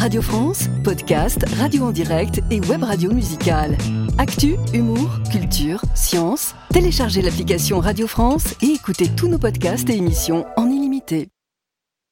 Radio France, podcast, radio en direct et web radio musicale. Actu, humour, culture, science. Téléchargez l'application Radio France et écoutez tous nos podcasts et émissions en illimité.